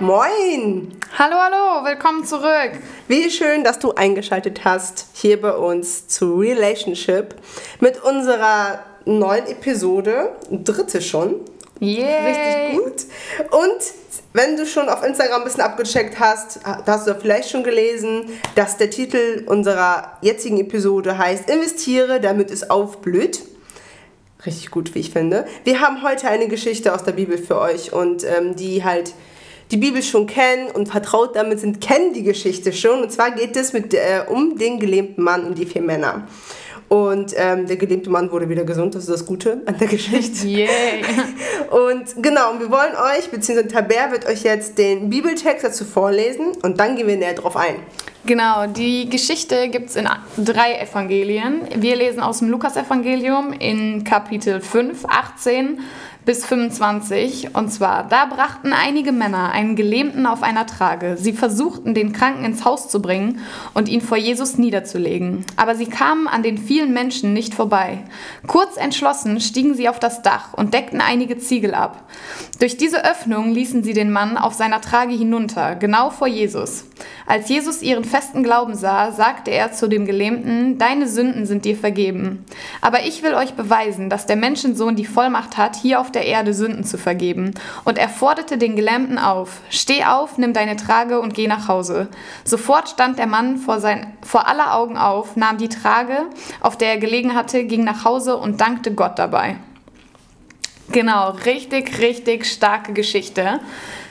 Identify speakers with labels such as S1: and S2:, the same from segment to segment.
S1: Moin!
S2: Hallo, hallo, willkommen zurück.
S1: Wie schön, dass du eingeschaltet hast hier bei uns zu Relationship mit unserer neuen Episode, dritte schon.
S2: Yay.
S1: Richtig gut. Und wenn du schon auf Instagram ein bisschen abgecheckt hast, hast du vielleicht schon gelesen, dass der Titel unserer jetzigen Episode heißt Investiere, damit es aufblüht. Richtig gut, wie ich finde. Wir haben heute eine Geschichte aus der Bibel für euch und ähm, die halt die Bibel schon kennen und vertraut damit sind, kennen die Geschichte schon. Und zwar geht es mit, äh, um den gelähmten Mann und die vier Männer. Und ähm, der gelähmte Mann wurde wieder gesund, das ist das Gute an der Geschichte.
S2: Yay!
S1: Und genau, und wir wollen euch, beziehungsweise Taber wird euch jetzt den Bibeltext dazu vorlesen und dann gehen wir näher drauf ein.
S2: Genau, die Geschichte gibt es in drei Evangelien. Wir lesen aus dem Lukas-Evangelium in Kapitel 5, 18 bis 25. Und zwar, da brachten einige Männer einen Gelähmten auf einer Trage. Sie versuchten, den Kranken ins Haus zu bringen und ihn vor Jesus niederzulegen. Aber sie kamen an den vielen Menschen nicht vorbei. Kurz entschlossen stiegen sie auf das Dach und deckten einige Ziegel ab. Durch diese Öffnung ließen sie den Mann auf seiner Trage hinunter, genau vor Jesus. Als Jesus ihren festen Glauben sah, sagte er zu dem Gelähmten, Deine Sünden sind dir vergeben. Aber ich will euch beweisen, dass der Menschensohn die Vollmacht hat, hier auf der Erde Sünden zu vergeben. Und er forderte den Gelähmten auf, Steh auf, nimm deine Trage und geh nach Hause. Sofort stand der Mann vor, sein, vor aller Augen auf, nahm die Trage, auf der er gelegen hatte, ging nach Hause und dankte Gott dabei. Genau, richtig, richtig starke Geschichte,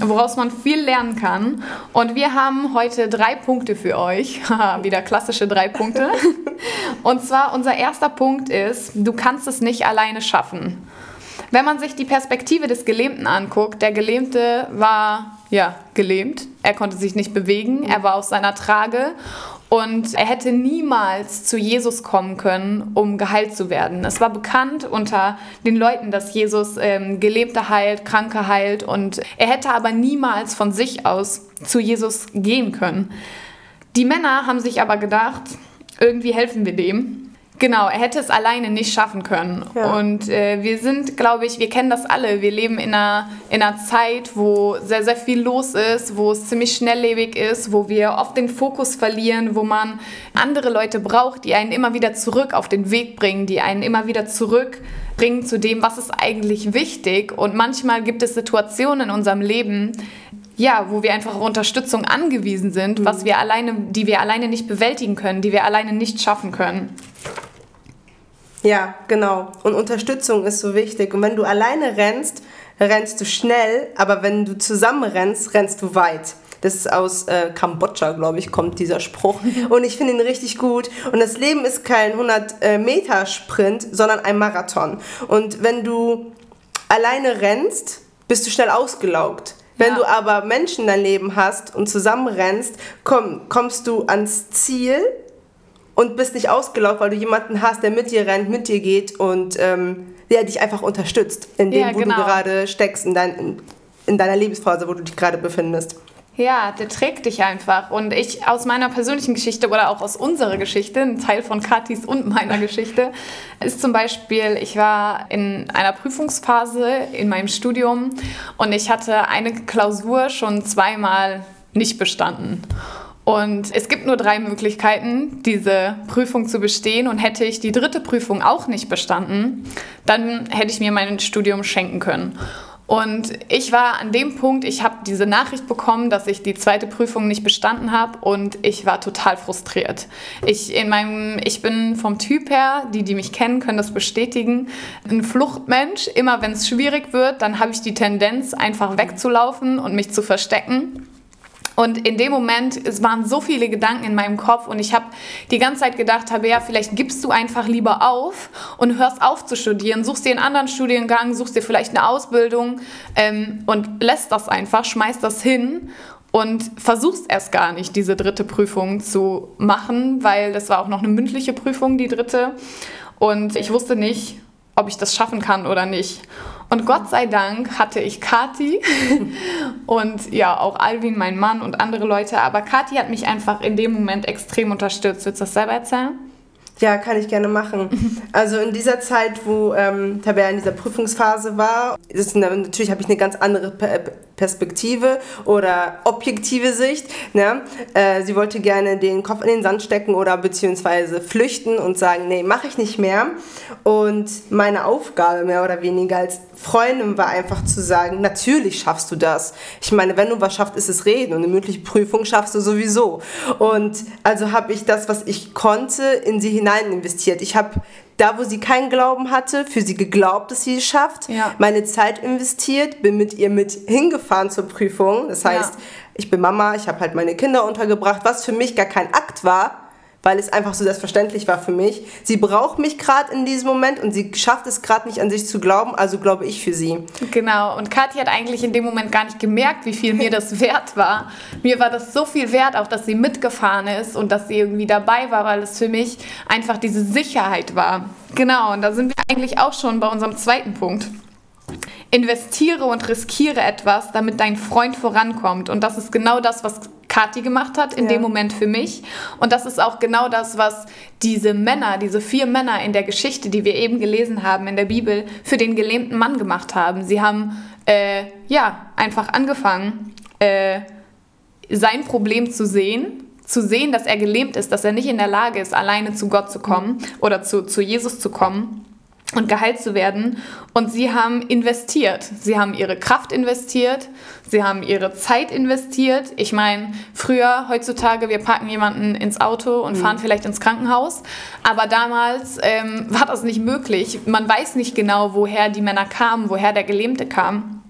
S2: woraus man viel lernen kann. Und wir haben heute drei Punkte für euch. Wieder klassische drei Punkte. Und zwar unser erster Punkt ist, du kannst es nicht alleine schaffen. Wenn man sich die Perspektive des Gelähmten anguckt, der Gelähmte war ja gelähmt, er konnte sich nicht bewegen, er war auf seiner Trage und er hätte niemals zu Jesus kommen können, um geheilt zu werden. Es war bekannt unter den Leuten, dass Jesus ähm, Gelähmte heilt, Kranke heilt und er hätte aber niemals von sich aus zu Jesus gehen können. Die Männer haben sich aber gedacht, irgendwie helfen wir dem Genau, er hätte es alleine nicht schaffen können. Ja. Und äh, wir sind, glaube ich, wir kennen das alle. Wir leben in einer, in einer Zeit, wo sehr, sehr viel los ist, wo es ziemlich schnelllebig ist, wo wir oft den Fokus verlieren, wo man andere Leute braucht, die einen immer wieder zurück auf den Weg bringen, die einen immer wieder zurückbringen zu dem, was ist eigentlich wichtig. Und manchmal gibt es Situationen in unserem Leben, ja, wo wir einfach auf Unterstützung angewiesen sind, mhm. was wir alleine, die wir alleine nicht bewältigen können, die wir alleine nicht schaffen können.
S1: Ja, genau. Und Unterstützung ist so wichtig. Und wenn du alleine rennst, rennst du schnell, aber wenn du zusammen rennst, rennst du weit. Das ist aus äh, Kambodscha, glaube ich, kommt dieser Spruch. Und ich finde ihn richtig gut. Und das Leben ist kein 100-Meter-Sprint, äh, sondern ein Marathon. Und wenn du alleine rennst, bist du schnell ausgelaugt. Wenn ja. du aber Menschen in deinem Leben hast und zusammen rennst, komm, kommst du ans Ziel und bist nicht ausgelaugt, weil du jemanden hast, der mit dir rennt, mit dir geht und ähm, der dich einfach unterstützt, in dem, ja, wo genau. du gerade steckst, in, dein, in, in deiner Lebensphase, wo du dich gerade befindest.
S2: Ja, der trägt dich einfach. Und ich aus meiner persönlichen Geschichte oder auch aus unserer Geschichte, ein Teil von Katis und meiner Geschichte, ist zum Beispiel, ich war in einer Prüfungsphase in meinem Studium und ich hatte eine Klausur schon zweimal nicht bestanden. Und es gibt nur drei Möglichkeiten, diese Prüfung zu bestehen. Und hätte ich die dritte Prüfung auch nicht bestanden, dann hätte ich mir mein Studium schenken können. Und ich war an dem Punkt, ich habe diese Nachricht bekommen, dass ich die zweite Prüfung nicht bestanden habe und ich war total frustriert. Ich, in meinem, ich bin vom Typ her, die, die mich kennen, können das bestätigen, ein Fluchtmensch. Immer wenn es schwierig wird, dann habe ich die Tendenz, einfach wegzulaufen und mich zu verstecken. Und in dem Moment, es waren so viele Gedanken in meinem Kopf und ich habe die ganze Zeit gedacht, habe ja, vielleicht gibst du einfach lieber auf und hörst auf zu studieren, suchst dir einen anderen Studiengang, suchst dir vielleicht eine Ausbildung ähm, und lässt das einfach, schmeißt das hin und versuchst erst gar nicht, diese dritte Prüfung zu machen, weil das war auch noch eine mündliche Prüfung, die dritte. Und ich wusste nicht, ob ich das schaffen kann oder nicht. Und Gott sei Dank hatte ich Kati und ja, auch Alvin, mein Mann und andere Leute. Aber Kati hat mich einfach in dem Moment extrem unterstützt. Willst du das selber erzählen?
S1: Ja, kann ich gerne machen. Also in dieser Zeit, wo ähm, Tabea in dieser Prüfungsphase war, ist, natürlich habe ich eine ganz andere Perspektive oder objektive Sicht. Ne? Äh, sie wollte gerne den Kopf in den Sand stecken oder beziehungsweise flüchten und sagen, nee, mache ich nicht mehr. Und meine Aufgabe mehr oder weniger als Freundin war einfach zu sagen, natürlich schaffst du das. Ich meine, wenn du was schaffst, ist es reden und eine mündliche Prüfung schaffst du sowieso. Und also habe ich das, was ich konnte, in sie hinein investiert. Ich habe da, wo sie keinen Glauben hatte, für sie geglaubt, dass sie es schafft, ja. meine Zeit investiert, bin mit ihr mit hingefahren zur Prüfung. Das heißt, ja. ich bin Mama, ich habe halt meine Kinder untergebracht, was für mich gar kein Akt war, weil es einfach so selbstverständlich war für mich. Sie braucht mich gerade in diesem Moment und sie schafft es gerade nicht an sich zu glauben, also glaube ich für sie.
S2: Genau, und Kathi hat eigentlich in dem Moment gar nicht gemerkt, wie viel mir das wert war. Mir war das so viel wert, auch dass sie mitgefahren ist und dass sie irgendwie dabei war, weil es für mich einfach diese Sicherheit war. Genau, und da sind wir eigentlich auch schon bei unserem zweiten Punkt. Investiere und riskiere etwas, damit dein Freund vorankommt. Und das ist genau das, was Kathi gemacht hat in ja. dem Moment für mich. Und das ist auch genau das, was diese Männer, diese vier Männer in der Geschichte, die wir eben gelesen haben in der Bibel, für den gelähmten Mann gemacht haben. Sie haben äh, ja einfach angefangen, äh, sein Problem zu sehen zu sehen, dass er gelähmt ist, dass er nicht in der Lage ist, alleine zu Gott zu kommen oder zu, zu Jesus zu kommen und geheilt zu werden. Und sie haben investiert. Sie haben ihre Kraft investiert, sie haben ihre Zeit investiert. Ich meine, früher, heutzutage, wir packen jemanden ins Auto und mhm. fahren vielleicht ins Krankenhaus. Aber damals ähm, war das nicht möglich. Man weiß nicht genau, woher die Männer kamen, woher der Gelähmte kam.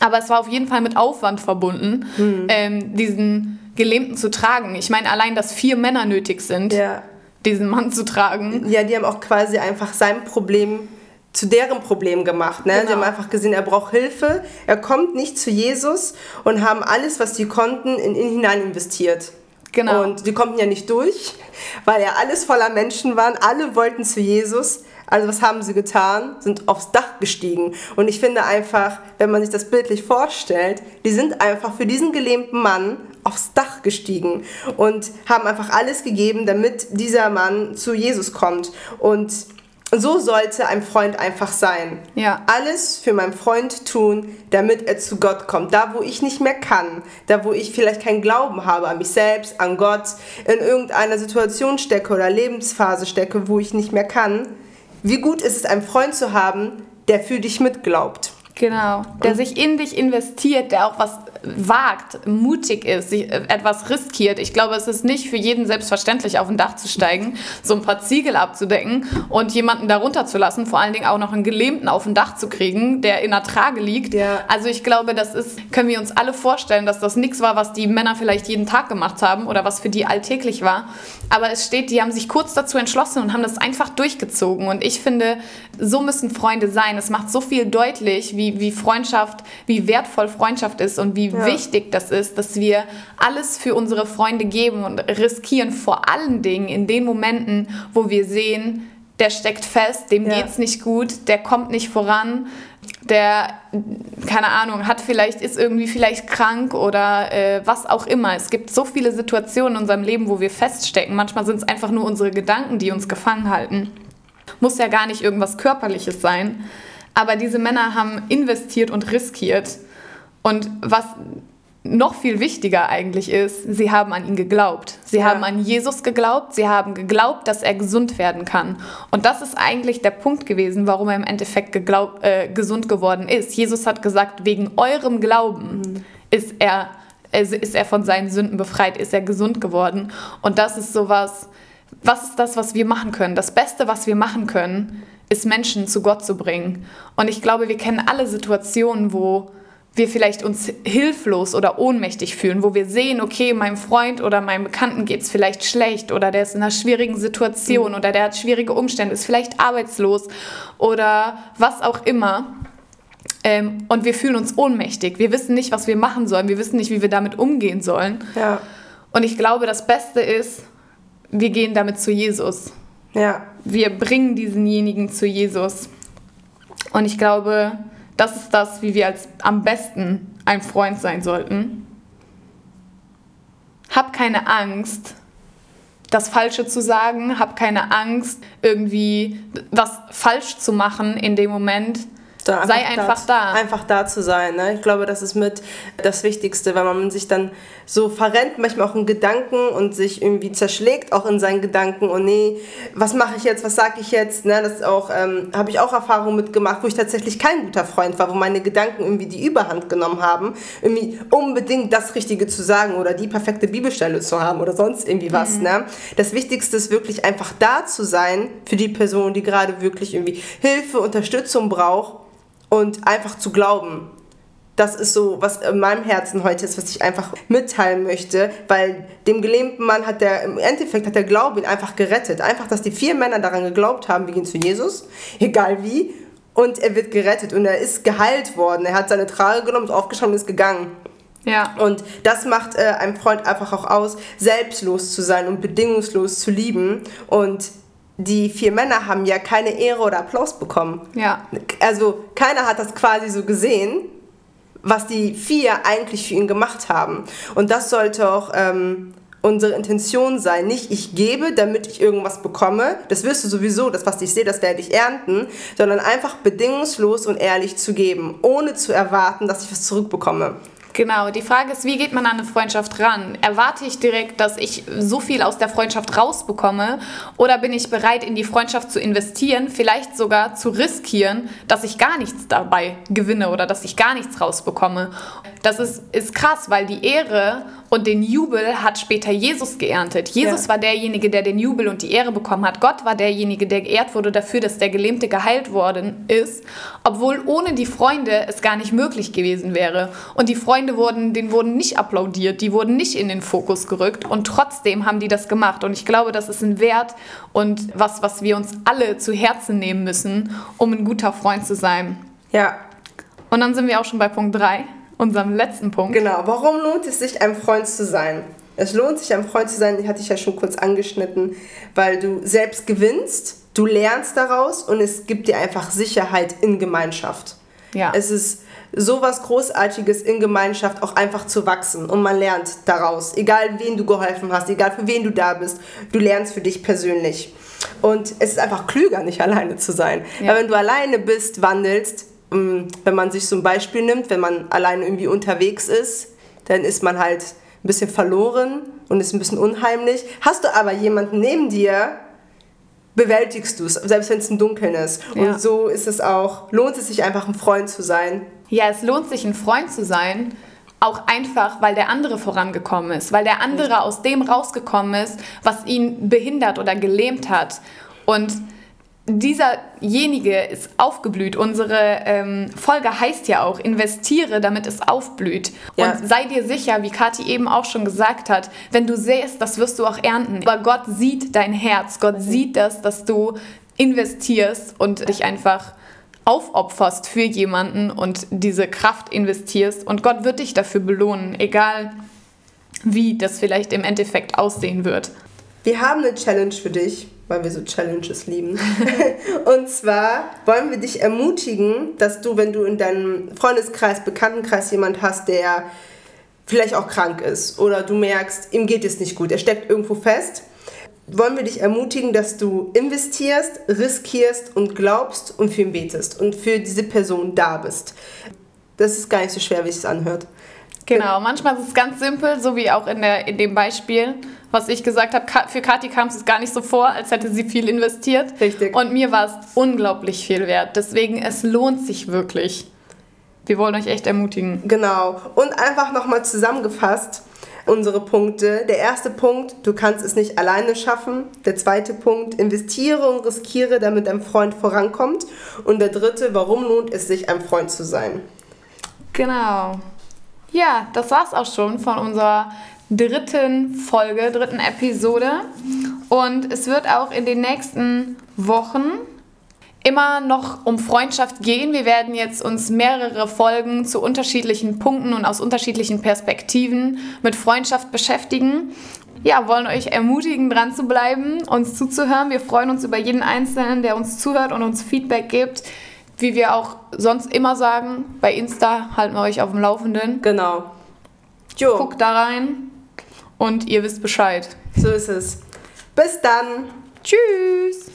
S2: Aber es war auf jeden Fall mit Aufwand verbunden, mhm. ähm, diesen Gelähmten zu tragen. Ich meine, allein, dass vier Männer nötig sind. Ja diesen Mann zu tragen.
S1: Ja, die haben auch quasi einfach sein Problem zu deren Problem gemacht. Ne? Genau. Sie haben einfach gesehen, er braucht Hilfe, er kommt nicht zu Jesus und haben alles, was sie konnten, in ihn hinein investiert. Genau. Und sie konnten ja nicht durch, weil ja alles voller Menschen waren. Alle wollten zu Jesus. Also was haben sie getan? Sind aufs Dach gestiegen. Und ich finde einfach, wenn man sich das bildlich vorstellt, die sind einfach für diesen gelähmten Mann aufs Dach gestiegen und haben einfach alles gegeben, damit dieser Mann zu Jesus kommt. Und so sollte ein Freund einfach sein. Ja. Alles für meinen Freund tun, damit er zu Gott kommt. Da, wo ich nicht mehr kann, da, wo ich vielleicht keinen Glauben habe an mich selbst, an Gott, in irgendeiner Situation stecke oder Lebensphase stecke, wo ich nicht mehr kann. Wie gut ist es, einen Freund zu haben, der für dich mitglaubt.
S2: Genau, der sich in dich investiert, der auch was wagt, mutig ist, sich äh, etwas riskiert. Ich glaube, es ist nicht für jeden selbstverständlich, auf ein Dach zu steigen, so ein paar Ziegel abzudecken und jemanden darunter zu lassen, vor allen Dingen auch noch einen Gelähmten auf ein Dach zu kriegen, der in der Trage liegt. Ja. Also ich glaube, das ist, können wir uns alle vorstellen, dass das nichts war, was die Männer vielleicht jeden Tag gemacht haben oder was für die alltäglich war. Aber es steht, die haben sich kurz dazu entschlossen und haben das einfach durchgezogen. Und ich finde, so müssen Freunde sein. Es macht so viel deutlich, wie, wie Freundschaft, wie wertvoll Freundschaft ist und wie ja. wichtig das ist, dass wir alles für unsere Freunde geben und riskieren, vor allen Dingen in den Momenten, wo wir sehen, der steckt fest, dem ja. geht's nicht gut, der kommt nicht voran, der, keine Ahnung, hat vielleicht, ist irgendwie vielleicht krank oder äh, was auch immer. Es gibt so viele Situationen in unserem Leben, wo wir feststecken. Manchmal sind es einfach nur unsere Gedanken, die uns gefangen halten. Muss ja gar nicht irgendwas Körperliches sein. Aber diese Männer haben investiert und riskiert. Und was noch viel wichtiger eigentlich ist, sie haben an ihn geglaubt. Sie ja. haben an Jesus geglaubt, sie haben geglaubt, dass er gesund werden kann. Und das ist eigentlich der Punkt gewesen, warum er im Endeffekt geglaubt, äh, gesund geworden ist. Jesus hat gesagt, wegen eurem Glauben mhm. ist, er, ist er von seinen Sünden befreit, ist er gesund geworden. Und das ist sowas, was ist das, was wir machen können? Das Beste, was wir machen können, ist Menschen zu Gott zu bringen. Und ich glaube, wir kennen alle Situationen, wo wir vielleicht uns hilflos oder ohnmächtig fühlen, wo wir sehen, okay, meinem Freund oder meinem Bekannten geht es vielleicht schlecht oder der ist in einer schwierigen Situation mhm. oder der hat schwierige Umstände, ist vielleicht arbeitslos oder was auch immer. Ähm, und wir fühlen uns ohnmächtig. Wir wissen nicht, was wir machen sollen. Wir wissen nicht, wie wir damit umgehen sollen. Ja. Und ich glaube, das Beste ist, wir gehen damit zu Jesus. Ja. Wir bringen diesenjenigen zu Jesus. Und ich glaube, das ist das, wie wir als am besten ein Freund sein sollten. Hab keine Angst, das Falsche zu sagen, hab keine Angst, irgendwie was falsch zu machen in dem Moment.
S1: Da
S2: Sei einfach da.
S1: Einfach da zu sein. Ne? Ich glaube, das ist mit das Wichtigste, weil man sich dann so verrennt, manchmal auch in Gedanken und sich irgendwie zerschlägt auch in seinen Gedanken. Und nee, was mache ich jetzt, was sage ich jetzt? Ne? Das auch ähm, habe ich auch Erfahrungen mitgemacht, wo ich tatsächlich kein guter Freund war, wo meine Gedanken irgendwie die Überhand genommen haben, irgendwie unbedingt das Richtige zu sagen oder die perfekte Bibelstelle zu haben oder sonst irgendwie was. Mhm. Ne? Das Wichtigste ist wirklich einfach da zu sein für die Person, die gerade wirklich irgendwie Hilfe, Unterstützung braucht und einfach zu glauben. Das ist so, was in meinem Herzen heute ist, was ich einfach mitteilen möchte, weil dem gelähmten Mann hat der, im Endeffekt hat der Glaube ihn einfach gerettet. Einfach, dass die vier Männer daran geglaubt haben, wir gehen zu Jesus, egal wie, und er wird gerettet und er ist geheilt worden. Er hat seine Trage genommen, ist aufgeschaut und ist gegangen. Ja. Und das macht äh, einem Freund einfach auch aus, selbstlos zu sein und bedingungslos zu lieben und die vier Männer haben ja keine Ehre oder Applaus bekommen. Ja. Also keiner hat das quasi so gesehen, was die vier eigentlich für ihn gemacht haben. Und das sollte auch ähm, unsere Intention sein. Nicht ich gebe, damit ich irgendwas bekomme. Das wirst du sowieso, das, was ich sehe, das werde ich ernten. Sondern einfach bedingungslos und ehrlich zu geben, ohne zu erwarten, dass ich was zurückbekomme.
S2: Genau, die Frage ist, wie geht man an eine Freundschaft ran? Erwarte ich direkt, dass ich so viel aus der Freundschaft rausbekomme oder bin ich bereit, in die Freundschaft zu investieren, vielleicht sogar zu riskieren, dass ich gar nichts dabei gewinne oder dass ich gar nichts rausbekomme? Das ist, ist krass, weil die Ehre und den Jubel hat später Jesus geerntet. Jesus ja. war derjenige, der den Jubel und die Ehre bekommen hat. Gott war derjenige, der geehrt wurde dafür, dass der Gelähmte geheilt worden ist, obwohl ohne die Freunde es gar nicht möglich gewesen wäre. Und die Freunde wurden, denen wurden nicht applaudiert, die wurden nicht in den Fokus gerückt und trotzdem haben die das gemacht. Und ich glaube, das ist ein Wert und was, was wir uns alle zu Herzen nehmen müssen, um ein guter Freund zu sein. Ja. Und dann sind wir auch schon bei Punkt 3 unserem letzten Punkt.
S1: Genau, warum lohnt es sich, ein Freund zu sein? Es lohnt sich, ein Freund zu sein, hatte ich ja schon kurz angeschnitten, weil du selbst gewinnst, du lernst daraus und es gibt dir einfach Sicherheit in Gemeinschaft. Ja. Es ist sowas Großartiges in Gemeinschaft auch einfach zu wachsen und man lernt daraus. Egal wen du geholfen hast, egal für wen du da bist, du lernst für dich persönlich. Und es ist einfach klüger, nicht alleine zu sein. Ja. Weil wenn du alleine bist, wandelst, ähm, wenn man sich ein Beispiel nimmt, wenn man alleine irgendwie unterwegs ist, dann ist man halt ein bisschen verloren und ist ein bisschen unheimlich. Hast du aber jemanden neben dir, bewältigst du es, selbst wenn es im Dunkeln ist. Ja. Und so ist es auch, lohnt es sich einfach ein Freund zu sein.
S2: Ja, es lohnt sich ein Freund zu sein, auch einfach, weil der andere vorangekommen ist, weil der andere aus dem rausgekommen ist, was ihn behindert oder gelähmt hat. Und dieserjenige ist aufgeblüht. Unsere ähm, Folge heißt ja auch, investiere, damit es aufblüht. Ja. Und sei dir sicher, wie Kathi eben auch schon gesagt hat, wenn du säst, das wirst du auch ernten. Aber Gott sieht dein Herz, Gott sieht das, dass du investierst und dich einfach aufopferst für jemanden und diese Kraft investierst. Und Gott wird dich dafür belohnen, egal wie das vielleicht im Endeffekt aussehen wird.
S1: Wir haben eine Challenge für dich weil wir so Challenges lieben. und zwar wollen wir dich ermutigen, dass du, wenn du in deinem Freundeskreis, Bekanntenkreis jemand hast, der vielleicht auch krank ist oder du merkst, ihm geht es nicht gut, er steckt irgendwo fest, wollen wir dich ermutigen, dass du investierst, riskierst und glaubst und für ihn betest und für diese Person da bist. Das ist gar nicht so schwer, wie es anhört.
S2: Genau, manchmal ist es ganz simpel, so wie auch in, der, in dem Beispiel, was ich gesagt habe. Für Kathi kam es gar nicht so vor, als hätte sie viel investiert. Richtig. Und mir war es unglaublich viel wert. Deswegen, es lohnt sich wirklich. Wir wollen euch echt ermutigen.
S1: Genau. Und einfach nochmal zusammengefasst unsere Punkte. Der erste Punkt, du kannst es nicht alleine schaffen. Der zweite Punkt, investiere und riskiere, damit dein Freund vorankommt. Und der dritte, warum lohnt es sich, ein Freund zu sein?
S2: Genau. Ja, das war's auch schon von unserer dritten Folge, dritten Episode. Und es wird auch in den nächsten Wochen immer noch um Freundschaft gehen. Wir werden jetzt uns mehrere Folgen zu unterschiedlichen Punkten und aus unterschiedlichen Perspektiven mit Freundschaft beschäftigen. Ja, wollen euch ermutigen, dran zu bleiben, uns zuzuhören. Wir freuen uns über jeden Einzelnen, der uns zuhört und uns Feedback gibt wie wir auch sonst immer sagen, bei Insta halten wir euch auf dem Laufenden. Genau. Jo. Guckt da rein und ihr wisst Bescheid.
S1: So ist es. Bis dann.
S2: Tschüss.